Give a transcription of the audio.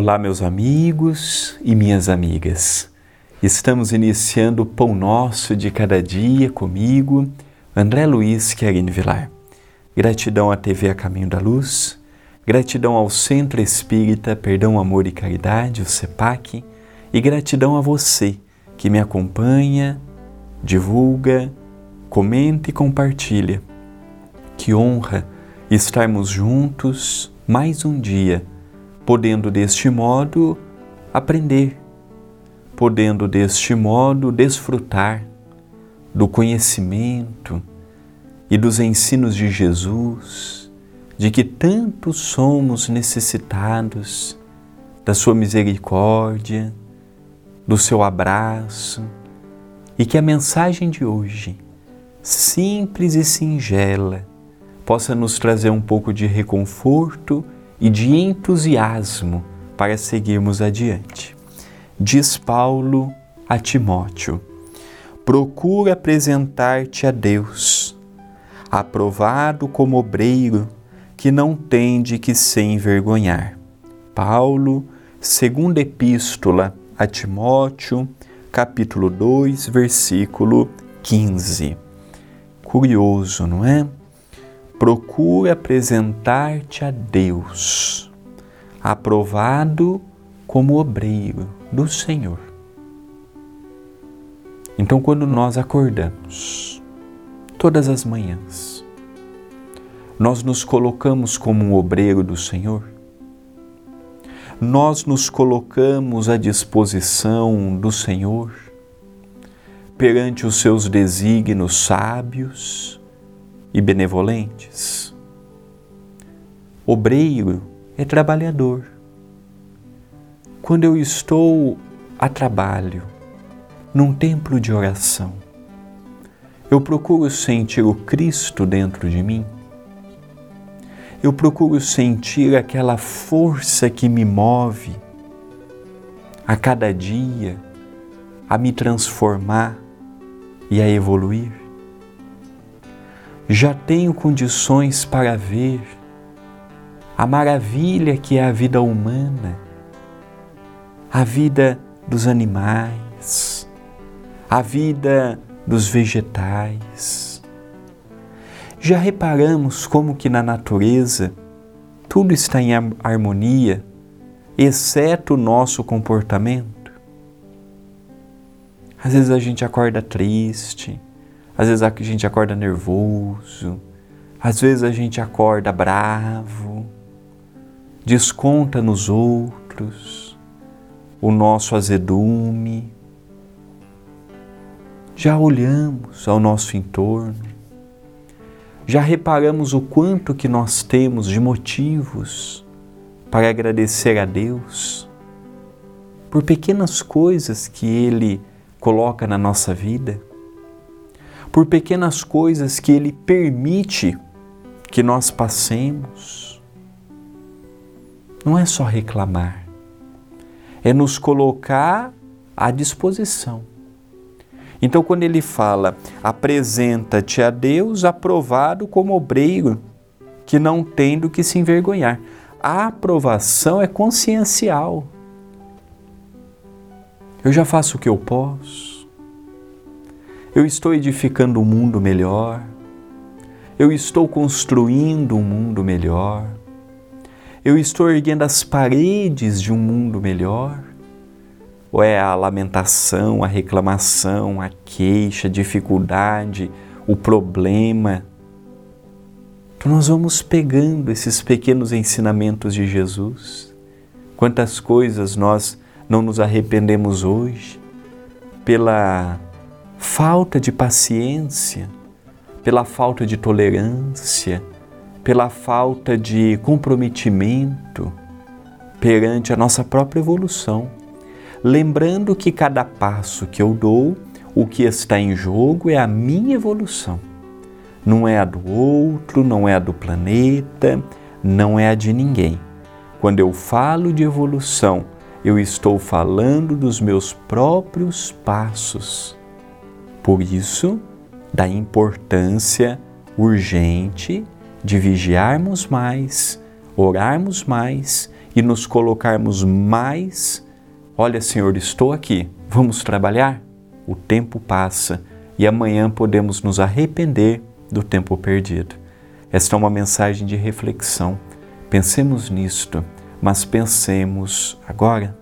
Olá, meus amigos e minhas amigas. Estamos iniciando o Pão Nosso de Cada Dia comigo, André Luiz Querine Vilar. Gratidão à TV A Caminho da Luz, gratidão ao Centro Espírita Perdão, Amor e Caridade, o CEPAC, e gratidão a você que me acompanha, divulga, comenta e compartilha. Que honra estarmos juntos mais um dia podendo deste modo aprender, podendo deste modo desfrutar do conhecimento e dos ensinos de Jesus, de que tanto somos necessitados da Sua misericórdia, do seu abraço, e que a mensagem de hoje, simples e singela, possa nos trazer um pouco de reconforto e de entusiasmo para seguirmos adiante. Diz Paulo a Timóteo: procura apresentar-te a Deus, aprovado como obreiro que não tem de que se envergonhar. Paulo, segunda epístola a Timóteo, capítulo 2, versículo 15. Curioso, não é? Procura apresentar-te a Deus, aprovado como obreiro do Senhor. Então, quando nós acordamos, todas as manhãs, nós nos colocamos como um obreiro do Senhor, nós nos colocamos à disposição do Senhor perante os seus desígnios sábios e benevolentes. Obreiro é trabalhador. Quando eu estou a trabalho, num templo de oração, eu procuro sentir o Cristo dentro de mim. Eu procuro sentir aquela força que me move a cada dia a me transformar e a evoluir já tenho condições para ver a maravilha que é a vida humana, a vida dos animais, a vida dos vegetais. Já reparamos como que na natureza tudo está em harmonia, exceto o nosso comportamento? Às vezes a gente acorda triste, às vezes a gente acorda nervoso, às vezes a gente acorda bravo, desconta nos outros o nosso azedume. Já olhamos ao nosso entorno, já reparamos o quanto que nós temos de motivos para agradecer a Deus por pequenas coisas que Ele coloca na nossa vida por pequenas coisas que Ele permite que nós passemos. Não é só reclamar, é nos colocar à disposição. Então, quando ele fala, apresenta-te a Deus aprovado como obreiro, que não tem do que se envergonhar. A aprovação é consciencial. Eu já faço o que eu posso, eu estou edificando um mundo melhor. Eu estou construindo um mundo melhor. Eu estou erguendo as paredes de um mundo melhor. Ou é a lamentação, a reclamação, a queixa, a dificuldade, o problema? Então nós vamos pegando esses pequenos ensinamentos de Jesus. Quantas coisas nós não nos arrependemos hoje pela falta de paciência, pela falta de tolerância, pela falta de comprometimento perante a nossa própria evolução. Lembrando que cada passo que eu dou, o que está em jogo é a minha evolução. Não é a do outro, não é a do planeta, não é a de ninguém. Quando eu falo de evolução, eu estou falando dos meus próprios passos por isso, da importância urgente de vigiarmos mais, orarmos mais e nos colocarmos mais. Olha, Senhor, estou aqui, vamos trabalhar? O tempo passa e amanhã podemos nos arrepender do tempo perdido. Esta é uma mensagem de reflexão. Pensemos nisto, mas pensemos agora.